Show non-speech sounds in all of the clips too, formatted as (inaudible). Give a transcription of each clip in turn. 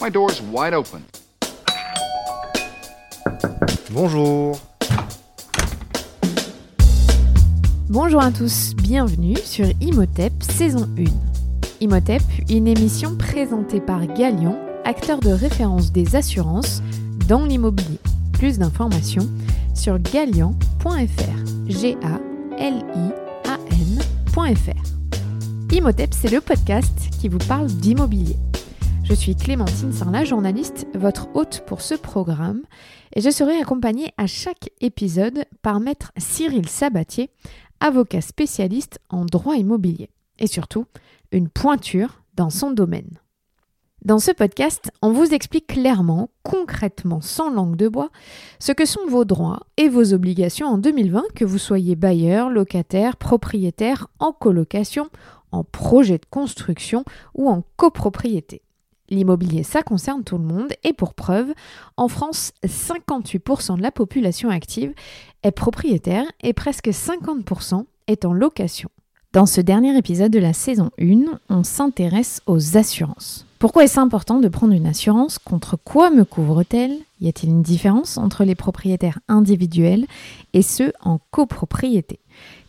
My door's wide open. Bonjour. Bonjour à tous, bienvenue sur Imhotep saison 1. Imhotep, une émission présentée par Galion, acteur de référence des assurances dans l'immobilier. Plus d'informations sur galian.fr. G A L I A N.fr. Imhotep, c'est le podcast qui vous parle d'immobilier. Je suis Clémentine Sarlat, journaliste, votre hôte pour ce programme, et je serai accompagnée à chaque épisode par maître Cyril Sabatier, avocat spécialiste en droit immobilier, et surtout une pointure dans son domaine. Dans ce podcast, on vous explique clairement, concrètement, sans langue de bois, ce que sont vos droits et vos obligations en 2020, que vous soyez bailleur, locataire, propriétaire, en colocation, en projet de construction ou en copropriété. L'immobilier, ça concerne tout le monde et pour preuve, en France, 58% de la population active est propriétaire et presque 50% est en location. Dans ce dernier épisode de la saison 1, on s'intéresse aux assurances. Pourquoi est-ce important de prendre une assurance? Contre quoi me couvre-t-elle? Y a-t-il une différence entre les propriétaires individuels et ceux en copropriété?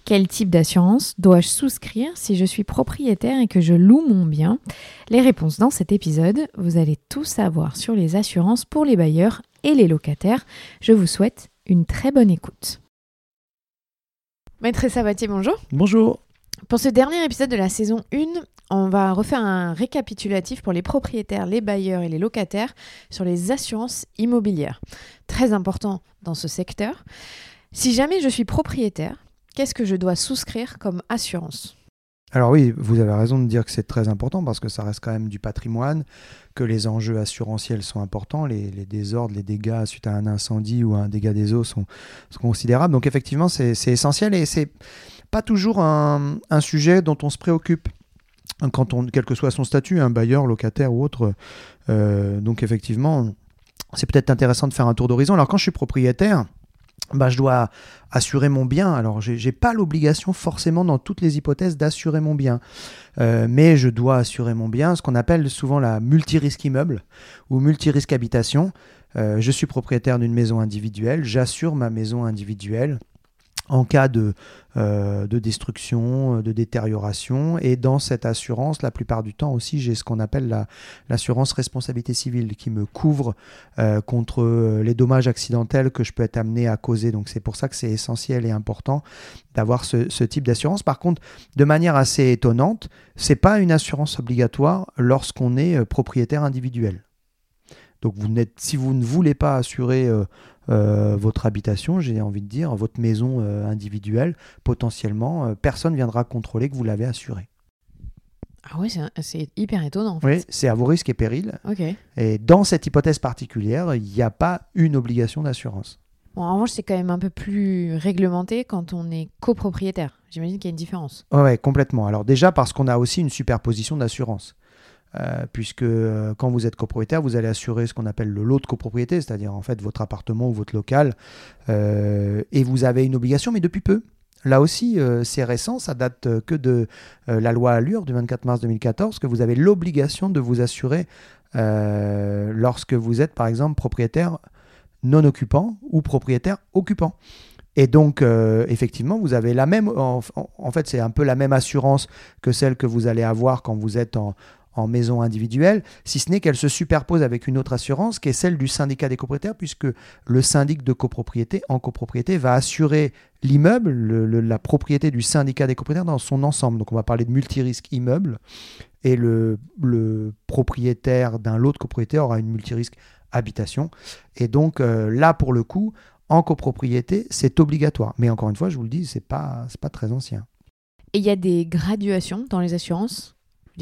Quel type d'assurance dois-je souscrire si je suis propriétaire et que je loue mon bien Les réponses dans cet épisode, vous allez tout savoir sur les assurances pour les bailleurs et les locataires. Je vous souhaite une très bonne écoute. Maître Sabatier, bonjour. Bonjour. Pour ce dernier épisode de la saison 1, on va refaire un récapitulatif pour les propriétaires, les bailleurs et les locataires sur les assurances immobilières. Très important dans ce secteur. Si jamais je suis propriétaire, qu'est-ce que je dois souscrire comme assurance? Alors oui, vous avez raison de dire que c'est très important parce que ça reste quand même du patrimoine, que les enjeux assurantiels sont importants, les, désordres, les dégâts suite à un incendie ou à un dégât des eaux sont, considérables. Donc effectivement, c'est essentiel et c'est pas toujours un, sujet dont on se préoccupe quand on, quel que soit son statut, un bailleur, locataire ou autre. Euh, donc effectivement, c'est peut-être intéressant de faire un tour d'horizon. Alors quand je suis propriétaire, bah, je dois assurer mon bien. Alors, je n'ai pas l'obligation forcément dans toutes les hypothèses d'assurer mon bien, euh, mais je dois assurer mon bien, ce qu'on appelle souvent la multirisque immeuble ou multirisque habitation. Euh, je suis propriétaire d'une maison individuelle, j'assure ma maison individuelle en cas de, euh, de destruction, euh, de détérioration. Et dans cette assurance, la plupart du temps aussi, j'ai ce qu'on appelle l'assurance responsabilité civile qui me couvre euh, contre les dommages accidentels que je peux être amené à causer. Donc c'est pour ça que c'est essentiel et important d'avoir ce, ce, type d'assurance. Par contre, de manière assez étonnante, c'est pas une assurance obligatoire lorsqu'on est propriétaire individuel. Donc vous si vous ne voulez pas assurer euh, votre habitation, j'ai envie de dire, votre maison euh, individuelle, potentiellement, euh, personne viendra contrôler que vous l'avez assuré. Ah oui, c'est hyper étonnant. En fait. Oui, c'est à vos risques et périls. Ok. Et dans cette hypothèse particulière, il n'y a pas une obligation d'assurance. Bon, en revanche, c'est quand même un peu plus réglementé quand on est copropriétaire. J'imagine qu'il y a une différence. Oui, complètement. Alors déjà parce qu'on a aussi une superposition d'assurance. Euh, puisque euh, quand vous êtes copropriétaire, vous allez assurer ce qu'on appelle le lot de copropriété, c'est-à-dire en fait votre appartement ou votre local, euh, et vous avez une obligation, mais depuis peu. Là aussi, c'est récent, ça date que de la loi Allure du 24 mars 2014, que vous avez l'obligation de vous assurer lorsque vous êtes par exemple propriétaire non occupant ou propriétaire occupant. Et donc, effectivement, vous avez la même, en fait, c'est un peu la même assurance que celle que vous allez avoir quand vous êtes en, en maison individuelle, si ce n'est qu'elle se superpose avec une autre assurance qui est celle du syndicat des copropriétaires, puisque le syndic de copropriété en copropriété va assurer l'immeuble, la propriété du syndicat des copropriétaires dans son ensemble. Donc on va parler de multirisque immeuble, et le, propriétaire d'un lot de copropriété aura une multirisque habitation. Et donc euh, là, pour le coup, en copropriété, c'est obligatoire. Mais encore une fois, je vous le dis, c'est pas, pas très ancien. Et il y a des graduations dans les assurances?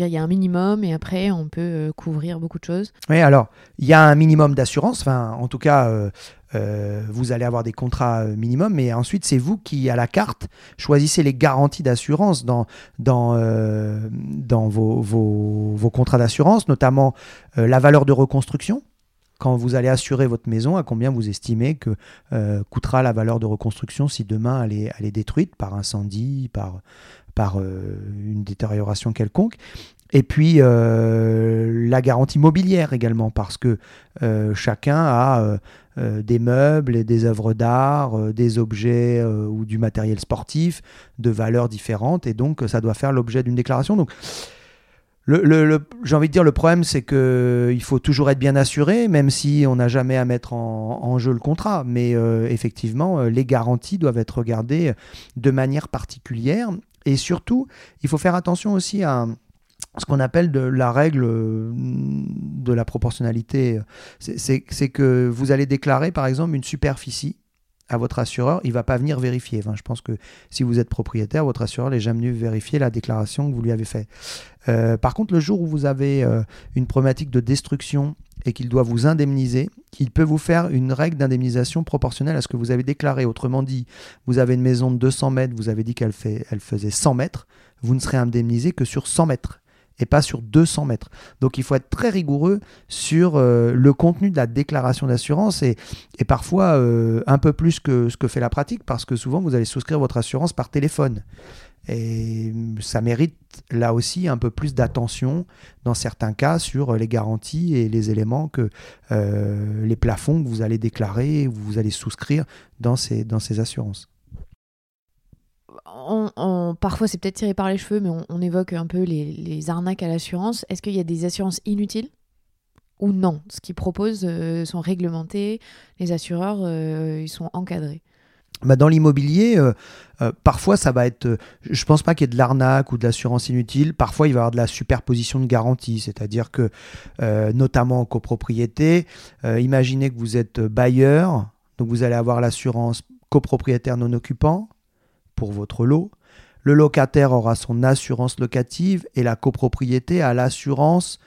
Il y a un minimum et après on peut euh, couvrir beaucoup de choses. Oui, alors il y a un minimum d'assurance. Enfin, en tout cas, euh, euh, vous allez avoir des contrats minimum, mais ensuite c'est vous qui, à la carte, choisissez les garanties d'assurance dans, dans, dans vos, vos, contrats d'assurance, notamment la valeur de reconstruction quand vous allez assurer votre maison, à combien vous estimez que coûtera la valeur de reconstruction si demain elle est, elle est détruite par incendie, par, par euh, une détérioration quelconque. Et puis la garantie mobilière également, parce que chacun a des meubles et des œuvres d'art, des objets ou du matériel sportif de valeurs différentes, et donc ça doit faire l'objet d'une déclaration. Donc j'ai envie de dire, le problème, c'est qu'il faut toujours être bien assuré, même si on n'a jamais à mettre en, jeu le contrat. Mais euh, effectivement, euh, les garanties doivent être regardées de manière particulière. Et surtout, il faut faire attention aussi à ce qu'on appelle de la règle euh, de la proportionnalité. C'est que vous allez déclarer, par exemple, une superficie à votre assureur, il va pas venir vérifier. Je pense que si vous êtes propriétaire, votre assureur n'est jamais venu vérifier la déclaration que vous lui avez faite. Euh, par contre, le jour où vous avez euh, une problématique de destruction et qu'il doit vous indemniser, il peut vous faire une règle d'indemnisation proportionnelle à ce que vous avez déclaré. Autrement dit, vous avez une maison de 200 mètres, vous avez dit qu'elle elle faisait 100 mètres, vous ne serez indemnisé que sur 100 mètres et pas sur 200 mètres. Donc il faut être très rigoureux sur euh, le contenu de la déclaration d'assurance et, et parfois euh, un peu plus que ce que fait la pratique parce que souvent vous allez souscrire votre assurance par téléphone. Et ça mérite là aussi un peu plus d'attention dans certains cas sur les garanties et les éléments que euh, les plafonds que vous allez déclarer, vous allez souscrire dans ces, dans ces assurances parfois c'est peut-être tiré par les cheveux, mais on, évoque un peu les, arnaques à l'assurance. Est-ce qu'il y a des assurances inutiles ou non? Ce qu'ils proposent euh, sont réglementés, les assureurs euh, ils sont encadrés. Bah dans l'immobilier, euh, parfois ça va être. je pense pas qu'il y ait de l'arnaque ou de l'assurance inutile. Parfois il va y avoir de la superposition de garantie, c'est-à-dire que, notamment en copropriété, imaginez que vous êtes bailleur, donc vous allez avoir l'assurance copropriétaire non occupant, pour votre lot. Le locataire aura son assurance locative et la copropriété a l'assurance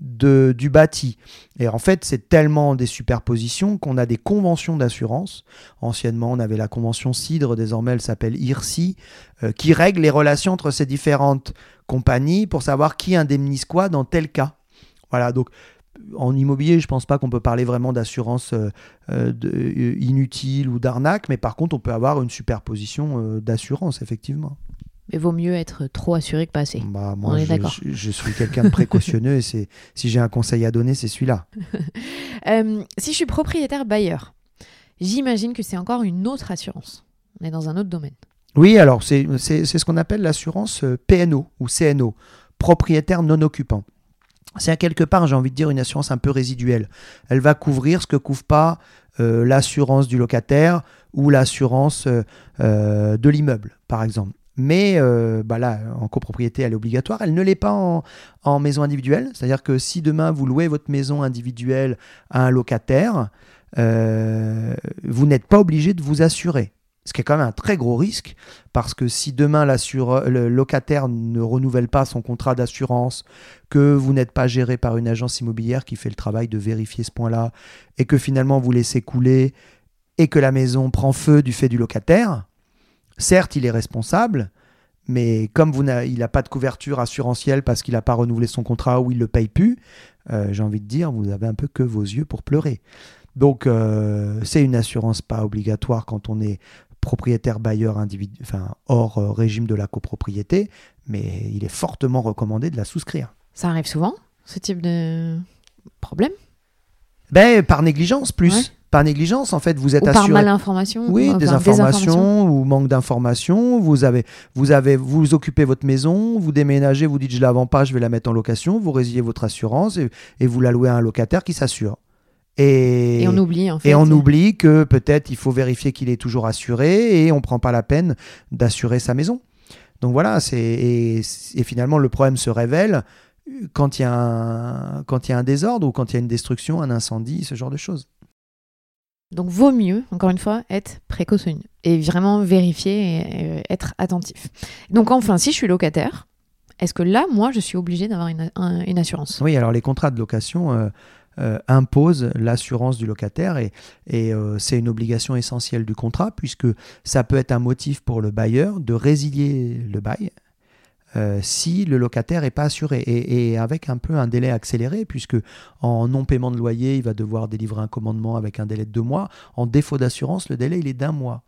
de, du bâti. Et en fait, c'est tellement des superpositions qu'on a des conventions d'assurance. Anciennement, on avait la convention CIDRE, désormais elle s'appelle IRSI, euh, qui règle les relations entre ces différentes compagnies pour savoir qui indemnise quoi dans tel cas. Voilà, donc en immobilier, je ne pense pas qu'on peut parler vraiment d'assurance euh, euh, euh, inutile ou d'arnaque, mais par contre, on peut avoir une superposition d'assurance, effectivement. Mais vaut mieux être trop assuré que pas assez. Bah, moi, je, je, suis quelqu'un de précautionneux et c'est, si j'ai un conseil à donner, c'est celui-là. (laughs) si je suis propriétaire bailleur, j'imagine que c'est encore une autre assurance. On est dans un autre domaine. Oui, alors c'est, c'est ce qu'on appelle l'assurance PNO ou CNO, propriétaire non occupant c'est à quelque part, j'ai envie de dire, une assurance un peu résiduelle. Elle va couvrir ce que couvre pas euh, l'assurance du locataire ou l'assurance euh, euh, de l'immeuble, par exemple. Mais bah là, en copropriété, elle est obligatoire. Elle ne l'est pas en, en, maison individuelle. C'est-à-dire que si demain vous louez votre maison individuelle à un locataire, vous n'êtes pas obligé de vous assurer. Ce qui est quand même un très gros risque, parce que si demain le locataire ne renouvelle pas son contrat d'assurance, que vous n'êtes pas géré par une agence immobilière qui fait le travail de vérifier ce point-là, et que finalement vous laissez couler, et que la maison prend feu du fait du locataire, certes il est responsable, mais comme vous il n'a pas de couverture assurantielle parce qu'il n'a pas renouvelé son contrat ou il ne le paye plus, euh, j'ai envie de dire, vous avez un peu que vos yeux pour pleurer. Donc, euh, c'est une assurance pas obligatoire quand on est propriétaire bailleur individu, enfin, hors euh, régime de la copropriété, mais il est fortement recommandé de la souscrire. Ça arrive souvent, ce type de problème? Ben, Par négligence plus. Par négligence, en fait, vous êtes ou assuré. Par malinformation Oui, des, informations, ou manque d'informations. Vous avez, vous avez, vous occupez votre maison, vous déménagez, vous dites je la vends pas, je vais la mettre en location, vous résiliez votre assurance et, et vous la louez à un locataire qui s'assure. Et, on oublie en fait. Et on oublie que peut-être il faut vérifier qu'il est toujours assuré et on ne prend pas la peine d'assurer sa maison. Donc voilà, c'est et, finalement le problème se révèle quand il y a un quand il y a un désordre ou quand il y a une destruction, un incendie, ce genre de choses. Donc vaut mieux, encore une fois, être précautionneux et vraiment vérifier et, être attentif. Donc enfin, si je suis locataire, est-ce que là, moi, je suis obligé d'avoir une, une, assurance? Oui, alors les contrats de location, euh, euh, impose l'assurance du locataire et, euh, c'est une obligation essentielle du contrat puisque ça peut être un motif pour le bailleur de résilier le bail euh, si le locataire n'est pas assuré et, avec un peu un délai accéléré puisque en non paiement de loyer il va devoir délivrer un commandement avec un délai de deux mois. En défaut d'assurance le délai il est d'un mois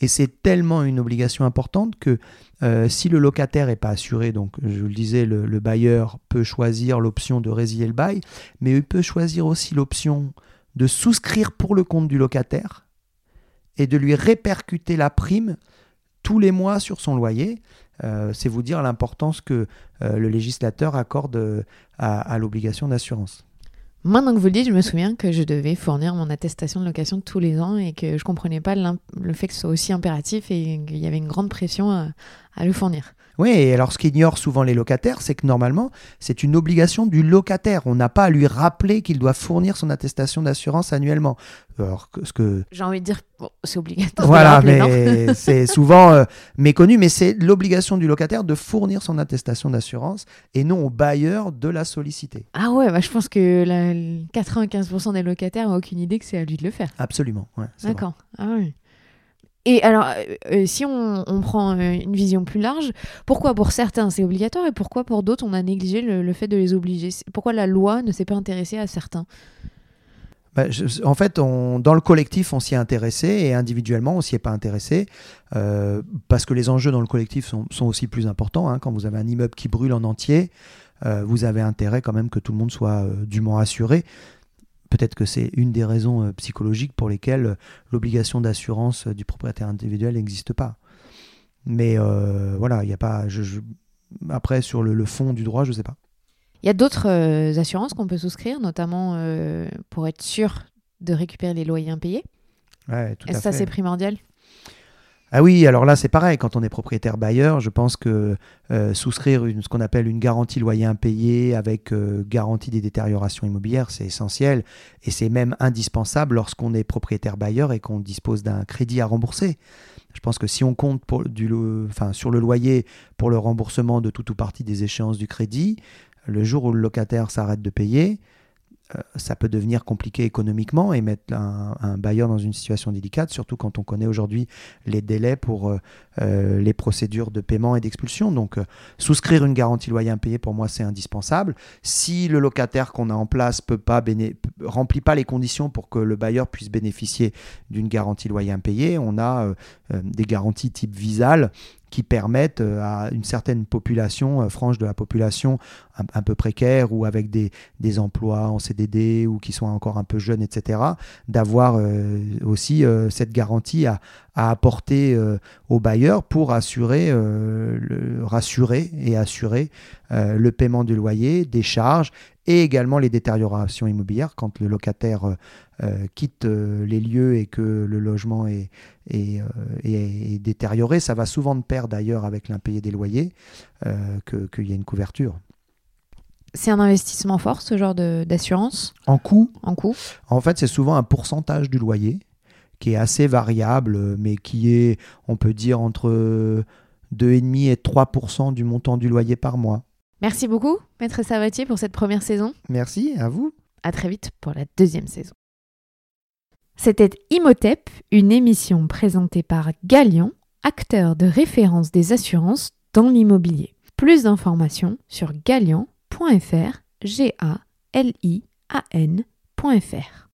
Et c'est tellement une obligation importante que euh, si le locataire n'est pas assuré, donc je vous le disais, le, le bailleur peut choisir l'option de résilier le bail, mais il peut choisir aussi l'option de souscrire pour le compte du locataire et de lui répercuter la prime tous les mois sur son loyer. Euh, c'est vous dire l'importance que euh, le législateur accorde à l'obligation d'assurance. Maintenant que vous le dites, je me souviens que je devais fournir mon attestation de location tous les ans et que je comprenais pas le fait que ce soit aussi impératif et qu'il y avait une grande pression à, à le fournir. Oui, et alors ce qu'ignorent souvent les locataires, c'est que normalement, c'est une obligation du locataire. On n'a pas à lui rappeler qu'il doit fournir son attestation d'assurance annuellement. Alors, ce que J'ai envie de dire, bon, c'est obligatoire. (laughs) Voilà, rappeler, mais (laughs) c'est souvent euh, méconnu, mais c'est l'obligation du locataire de fournir son attestation d'assurance et non au bailleur de la solliciter. Ah ouais, bah, je pense que la- 95% des locataires n'ont aucune idée que c'est à lui de le faire. Absolument. ouais. D'accord. Ah oui. Et alors, euh, euh, si on, prend euh, une vision plus large, pourquoi pour certains c'est obligatoire et pourquoi pour d'autres on a négligé le, fait de les obliger? Pourquoi la loi ne s'est pas intéressée à certains? Bah, en fait, dans le collectif, on s'y est intéressé et individuellement, on s'y est pas intéressé parce que les enjeux dans le collectif sont, aussi plus importants. hein. Quand vous avez un immeuble qui brûle en entier, vous avez intérêt quand même que tout le monde soit dûment assuré. Peut-être que c'est une des raisons euh, psychologiques pour lesquelles euh, l'obligation d'assurance euh, du propriétaire individuel n'existe pas. Mais euh, voilà, il n'y a pas. je- je- Après, sur le, le fond du droit, je ne sais pas. Il y a d'autres euh, assurances qu'on peut souscrire, notamment euh, pour être sûr de récupérer les loyers impayés. Ouais, tout à ça, fait. c'est primordial? Ah oui, alors là c'est pareil, quand on est propriétaire bailleur, je pense que euh, souscrire ce qu'on appelle une garantie loyer impayé avec euh, garantie des détériorations immobilières, c'est essentiel et c'est même indispensable lorsqu'on est propriétaire bailleur et qu'on dispose d'un crédit à rembourser. Je pense que si on compte sur le loyer pour le remboursement de tout ou partie des échéances du crédit, le jour où le locataire s'arrête de payer, ça peut devenir compliqué économiquement et mettre un, bailleur dans une situation délicate, surtout quand on connaît aujourd'hui les délais pour euh, euh, les procédures de paiement et d'expulsion. Donc, euh, souscrire une garantie loyer impayé, pour moi, c'est indispensable. Si le locataire qu'on a en place peut remplit pas les conditions pour que le bailleur puisse bénéficier d'une garantie loyer impayé, on a euh, euh, des garanties type Visal qui permettent euh, à une certaine population, euh, frange de la population un, peu précaire ou avec des, des emplois en CDD ou qui sont encore un peu jeunes, etc., d'avoir euh, aussi cette garantie à, à apporter euh, au bailleur pour assurer, euh, le, rassurer et assurer euh, le paiement du loyer, des charges et également les détériorations immobilières quand le locataire quitte les lieux et que le logement est, est, est- est détérioré. Ça va souvent de pair d'ailleurs avec l'impayé des loyers que- qu'il y a une couverture. C'est un investissement fort, ce genre d'assurance? En coût, en coût? En fait, c'est souvent un pourcentage du loyer qui est assez variable, mais qui est, on peut dire, entre 2,5 et 3 du montant du loyer par mois. Merci beaucoup, Maître Savatier, pour cette première saison. Merci, à vous. À très vite pour la deuxième saison. C'était Imhotep, une émission présentée par Galion, acteur de référence des assurances dans l'immobilier. Plus d'informations sur galion.fr, g a l i a n.fr.